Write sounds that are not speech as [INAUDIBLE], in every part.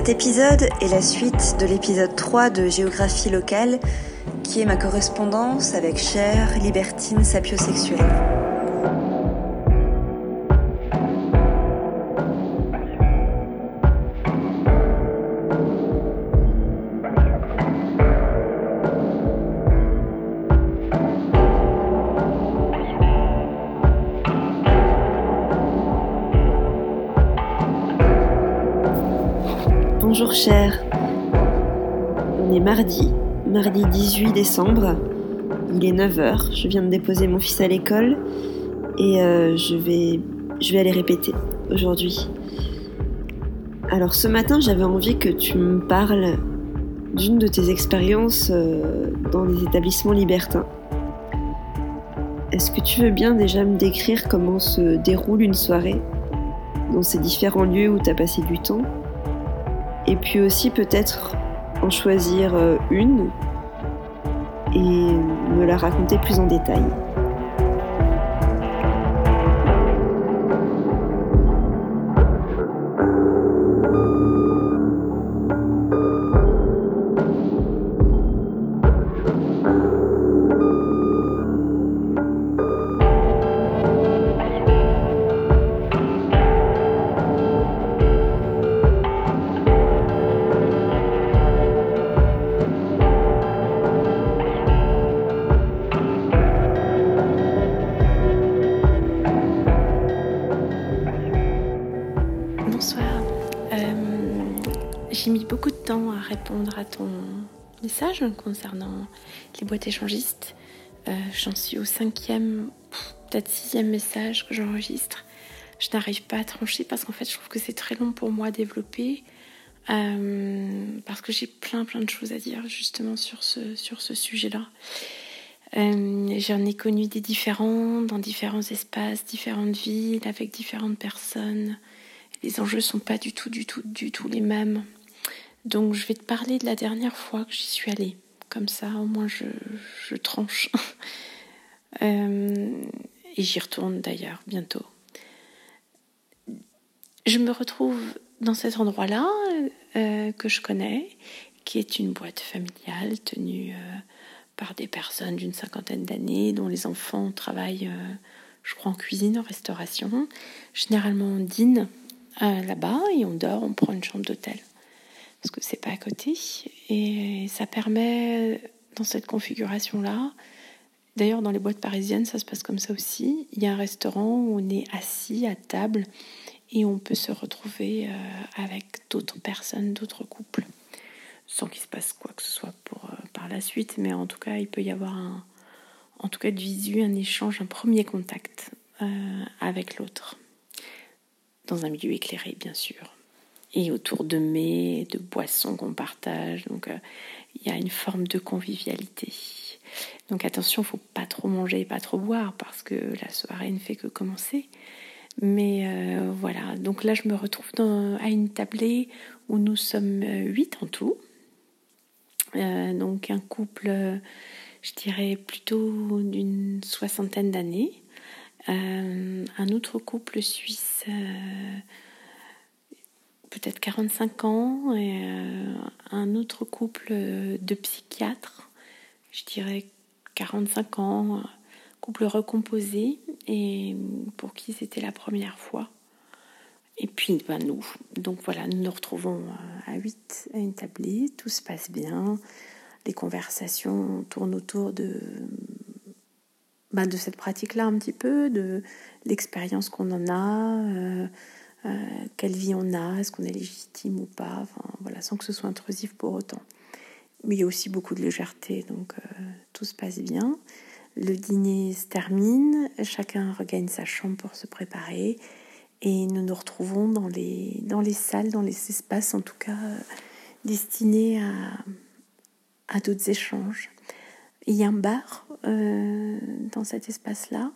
Cet épisode est la suite de l'épisode 3 de Géographie locale, qui est ma correspondance avec Cher, libertine sapiosexuelle. Bonjour cher. On est mardi, mardi 18 décembre. Il est 9h, je viens de déposer mon fils à l'école et euh, je, vais, aller répéter aujourd'hui. Alors ce matin j'avais envie que tu me parles d'une de tes expériences euh, dans les établissements libertins. Est-ce que tu veux bien déjà me décrire comment se déroule une soirée dans ces différents lieux où tu as passé du temps? Et puis aussi peut-être en choisir euh, une et me la raconter plus en détail. Répondre à ton message concernant les boîtes échangistes. Euh, j'en suis au cinquième, peut-être sixième message que j'enregistre. Je n'arrive pas à trancher parce qu'en fait, je trouve que c'est très long pour moi à développer. Euh, parce que j'ai plein plein de choses à dire justement sur ce, sur ce sujet-là. Euh, j'en ai connu des différents dans différents espaces, différentes villes, avec différentes personnes. Les enjeux sont pas du tout, du tout, du tout les mêmes. Donc je vais te parler de la dernière fois que j'y suis allée. Comme ça, au moins, je, tranche. [LAUGHS] Euh, et j'y retourne d'ailleurs bientôt. Je me retrouve dans cet endroit-là euh, que je connais, qui est une boîte familiale tenue euh, par des personnes d'une cinquantaine d'années, dont les enfants travaillent, je crois, en cuisine, en restauration. Généralement, on dîne là-bas et on dort, on prend une chambre d'hôtel parce que c'est pas à côté. Et ça permet, dans cette configuration-là, d'ailleurs dans les boîtes parisiennes, ça se passe comme ça aussi. Il y a un restaurant où on est assis à table et on peut se retrouver euh, avec d'autres personnes, d'autres couples, sans qu'il se passe quoi que ce soit pour, euh, par la suite. Mais en tout cas, il peut y avoir un, en tout cas de visu, un échange, un premier contact euh, avec l'autre, dans un milieu éclairé, bien sûr et autour de mets, de boissons qu'on partage. Donc euh, il y a une forme de convivialité. Donc attention, faut pas trop manger, pas trop boire parce que la soirée ne fait que commencer. Mais euh, voilà, donc là je me retrouve à une tablée où nous sommes huit en tout. Euh, donc un couple, je dirais plutôt d'une soixantaine d'années. un autre couple suisse peut-être 45 ans, et euh, un autre couple de psychiatres, je dirais 45 ans, couple recomposé, et pour qui c'était la première fois. Et puis ben, nous, donc voilà, nous nous retrouvons euh, à 8 à une tablée, tout se passe bien, les conversations tournent autour de, ben, de cette pratique-là un petit peu, de l'expérience qu'on en a. Euh, euh, quelle vie on a, est-ce qu'on est légitime ou pas, enfin, voilà, sans que ce soit intrusif pour autant. Mais il y a aussi beaucoup de légèreté, donc euh, tout se passe bien. Le dîner se termine, chacun regagne sa chambre pour se préparer et nous nous retrouvons dans les, dans les salles, dans les espaces en tout cas destinés à, à d'autres échanges. Il y a un bar euh, dans cet espace-là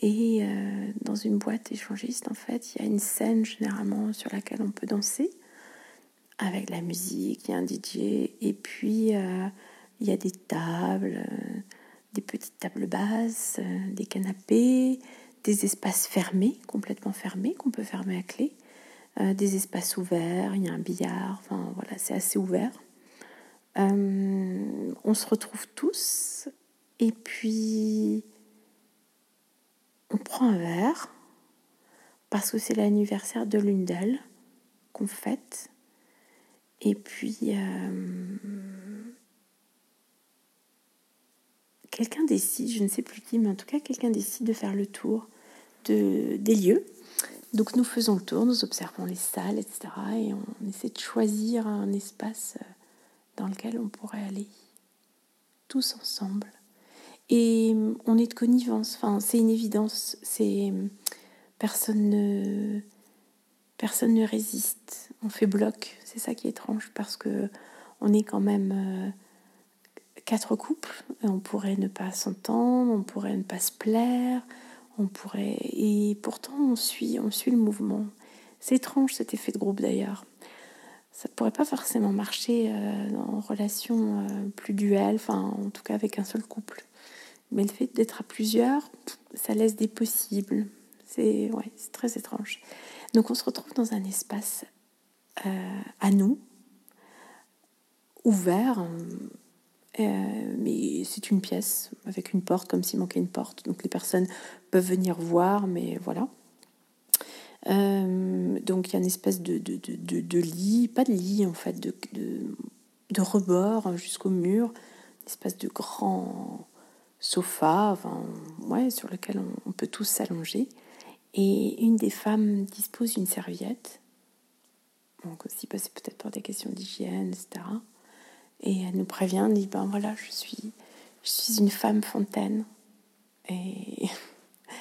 et euh, dans une boîte échangiste, en fait, il y a une scène généralement sur laquelle on peut danser avec la musique, il y a un DJ, et puis euh, il y a des tables, euh, des petites tables basses, des canapés, des espaces fermés, complètement fermés, qu'on peut fermer à clé, des espaces ouverts, il y a un billard, enfin voilà, c'est assez ouvert. on se retrouve tous et puis on prend un verre parce que c'est l'anniversaire de l'une d'elles qu'on fête. Et puis, euh, quelqu'un décide, je ne sais plus qui, mais en tout cas, quelqu'un décide de faire le tour de, des lieux. Donc, nous faisons le tour, nous observons les salles, etc. Et on essaie de choisir un espace euh, dans lequel on pourrait aller tous ensemble. Et on est de connivence, enfin, c'est une évidence, c'est personne ne personne ne résiste. On fait bloc. C'est ça qui est étrange parce que on est quand même euh, quatre couples. on pourrait ne pas s'entendre, on pourrait ne pas se plaire, on pourrait et pourtant on suit, on suit le mouvement. C'est étrange cet effet de groupe d'ailleurs. Ça ne pourrait pas forcément marcher euh, en relation euh, plus duelle, enfin en tout cas avec un seul couple. Mais le fait d'être à plusieurs, ça laisse des possibles. C'est ouais, très étrange. Donc on se retrouve dans un espace euh, à nous, ouvert, euh, mais c'est une pièce avec une porte, comme s'il manquait une porte. Donc les personnes peuvent venir voir, mais voilà. Euh, donc il y a une espèce de, de, de, de, lit, pas de lit en fait, de, rebord jusqu'au mur, une espèce de grand sofa enfin, ouais, sur lequel on peut tous s'allonger. Et une des femmes dispose une serviette. Donc aussi passer peut-être pour des questions d'hygiène, etc. Et elle nous prévient, elle dit, ben voilà, je suis, je suis une femme fontaine. Et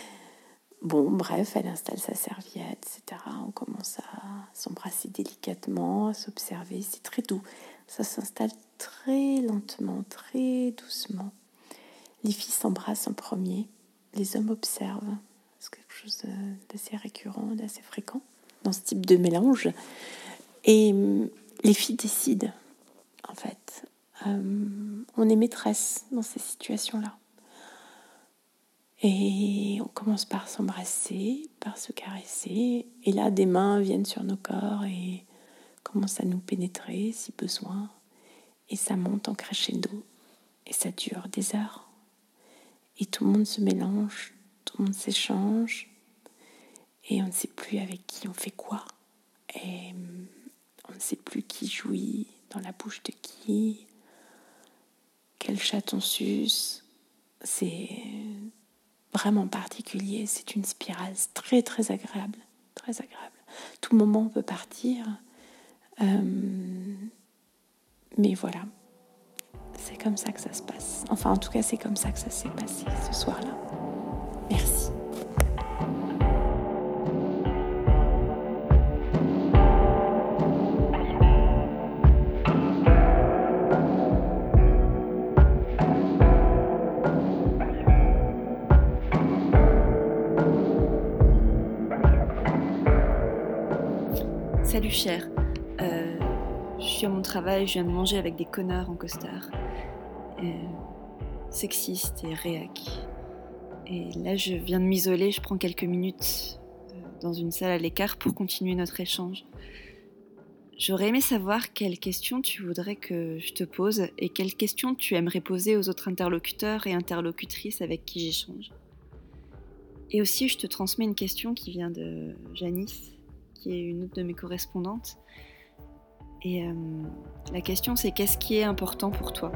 [LAUGHS] bon, bref, elle installe sa serviette, etc. On commence à s'embrasser délicatement, à s'observer. C'est très doux. Ça s'installe très lentement, très doucement. Les filles s'embrassent en premier. Les hommes observent chose d'assez récurrent, d'assez fréquent dans ce type de mélange. Et hum, les filles décident, en fait. Hum, on est maîtresse dans ces situations-là. Et on commence par s'embrasser, par se caresser. Et là, des mains viennent sur nos corps et commencent à nous pénétrer si besoin. Et ça monte en crescendo. Et ça dure des heures. Et tout le monde se mélange, tout le monde s'échange et on ne sait plus avec qui on fait quoi. Et hum, on ne sait plus qui jouit dans la bouche de qui, quel chat on suce. C'est vraiment particulier, c'est une spirale très très agréable, très agréable. Tout moment on peut partir, hum, mais voilà, c'est comme ça que ça se passe. Enfin en tout cas c'est comme ça que ça s'est passé ce soir-là. Merci. Salut cher, je viens de manger avec des connards en costard, euh, sexistes et réac. Et là, je viens de m'isoler, je prends quelques minutes euh, dans une salle à l'écart pour continuer notre échange. J'aurais aimé savoir quelles questions tu voudrais que je te pose et quelles questions tu aimerais poser aux autres interlocuteurs et interlocutrices avec qui j'échange. Et aussi, je te transmets une question qui vient de Janice, qui est une autre de mes correspondantes. Et euh, la question, c'est qu'est-ce qui est important pour toi?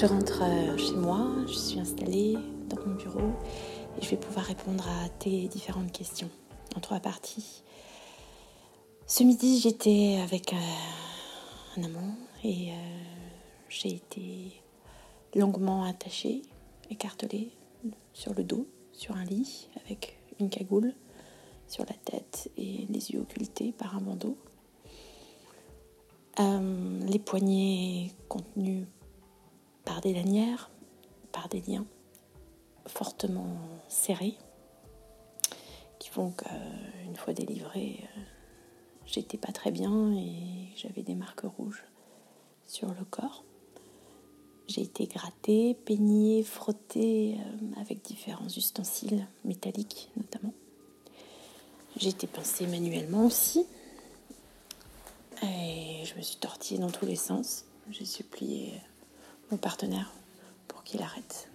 Je rentre euh, chez moi, je suis installée dans mon bureau et je vais pouvoir répondre à tes différentes questions en trois parties. Ce midi, j'étais avec euh, un amant et euh, j'ai été longuement attachée, écartelée sur le dos, sur un lit avec une cagoule sur la tête et les yeux occultés par un bandeau. les poignets contenus par des lanières, par des liens fortement serrés qui font qu'une fois délivrée, euh, j'étais pas très bien et j'avais des marques rouges sur le corps. J'ai été grattée, peignée, frottée euh, avec différents ustensiles métalliques notamment. J'ai été pincée manuellement aussi. Et je me suis tortillée dans tous les sens. J'ai supplié mon partenaire pour qu'il arrête.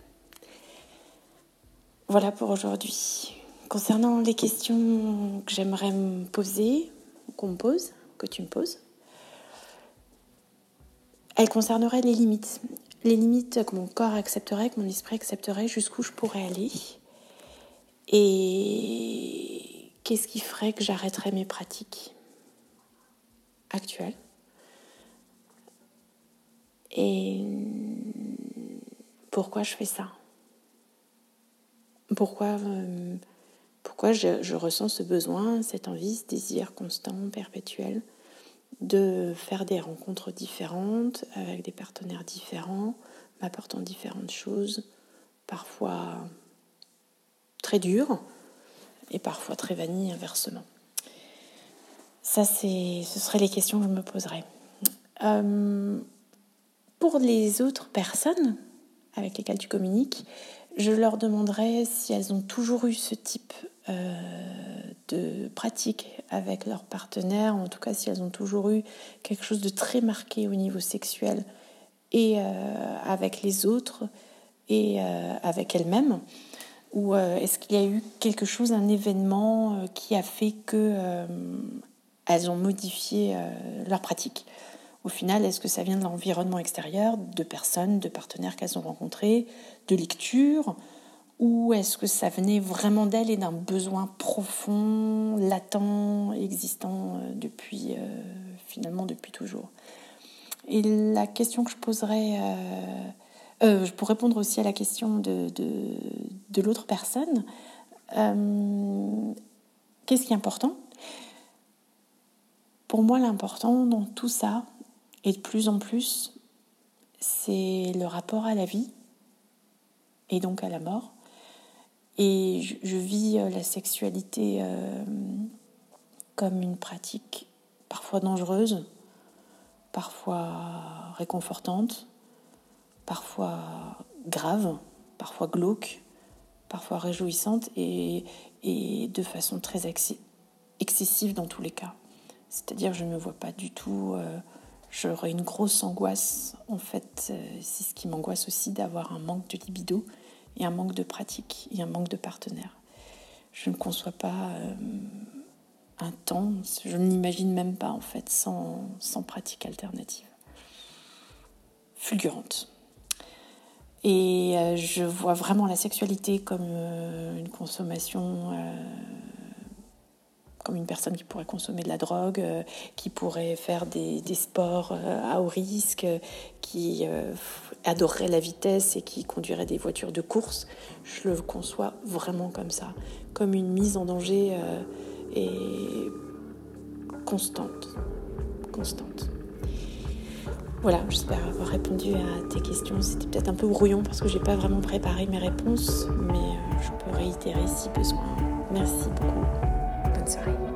Voilà pour aujourd'hui. Concernant les questions que j'aimerais me poser, qu'on me pose, que tu me poses, elles concerneraient les limites. Les limites que mon corps accepterait, que mon esprit accepterait, jusqu'où je pourrais aller. Et qu'est-ce qui ferait que j'arrêterais mes pratiques actuelles? Et pourquoi je fais ça? Pourquoi euh, pourquoi je, ressens ce besoin, cette envie, ce désir constant, perpétuel de faire des rencontres différentes avec des partenaires différents, m'apportant différentes choses, parfois très dures et parfois très vanilles inversement? Ça, c'est, ce seraient les questions que je me poserais. Pour les autres personnes avec lesquelles tu communiques, je leur demanderais si elles ont toujours eu ce type euh, de pratique avec leur partenaire, en tout cas si elles ont toujours eu quelque chose de très marqué au niveau sexuel et euh, avec les autres et euh, avec elles-mêmes, ou est-ce qu'il y a eu quelque chose, un événement qui a fait que elles ont modifié leur pratique? Au final, est-ce que ça vient de l'environnement extérieur, de personnes, de partenaires qu'elles ont rencontrés, de lecture, ou est-ce que ça venait vraiment d'elle et d'un besoin profond, latent, existant euh, depuis euh, finalement depuis toujours? Et la question que je poserais, euh, pour répondre aussi à la question de, de, l'autre personne, qu'est-ce qui est important? Pour moi, l'important dans tout ça, et de plus en plus, c'est le rapport à la vie et donc à la mort. Et je, vis euh, la sexualité euh, comme une pratique parfois dangereuse, parfois réconfortante, parfois grave, parfois glauque, parfois réjouissante et, de façon très excessive dans tous les cas. C'est-à-dire je ne me vois pas du tout, euh, j'aurais une grosse angoisse. En fait, c'est ce qui m'angoisse aussi d'avoir un manque de libido et un manque de pratique et un manque de partenaires. Je ne conçois pas euh, un temps, je ne l'imagine même pas en fait sans, sans pratique alternative. Fulgurante. Et euh, je vois vraiment la sexualité comme euh, une consommation comme une personne qui pourrait consommer de la drogue, euh, qui pourrait faire des, sports euh, à haut risque, qui euh, adorerait la vitesse et qui conduirait des voitures de course. Je le conçois vraiment comme ça, comme une mise en danger et constante, constante. Voilà, j'espère avoir répondu à tes questions. C'était peut-être un peu brouillon parce que j'ai pas vraiment préparé mes réponses, mais je peux réitérer si besoin. Merci beaucoup. Bonne soirée.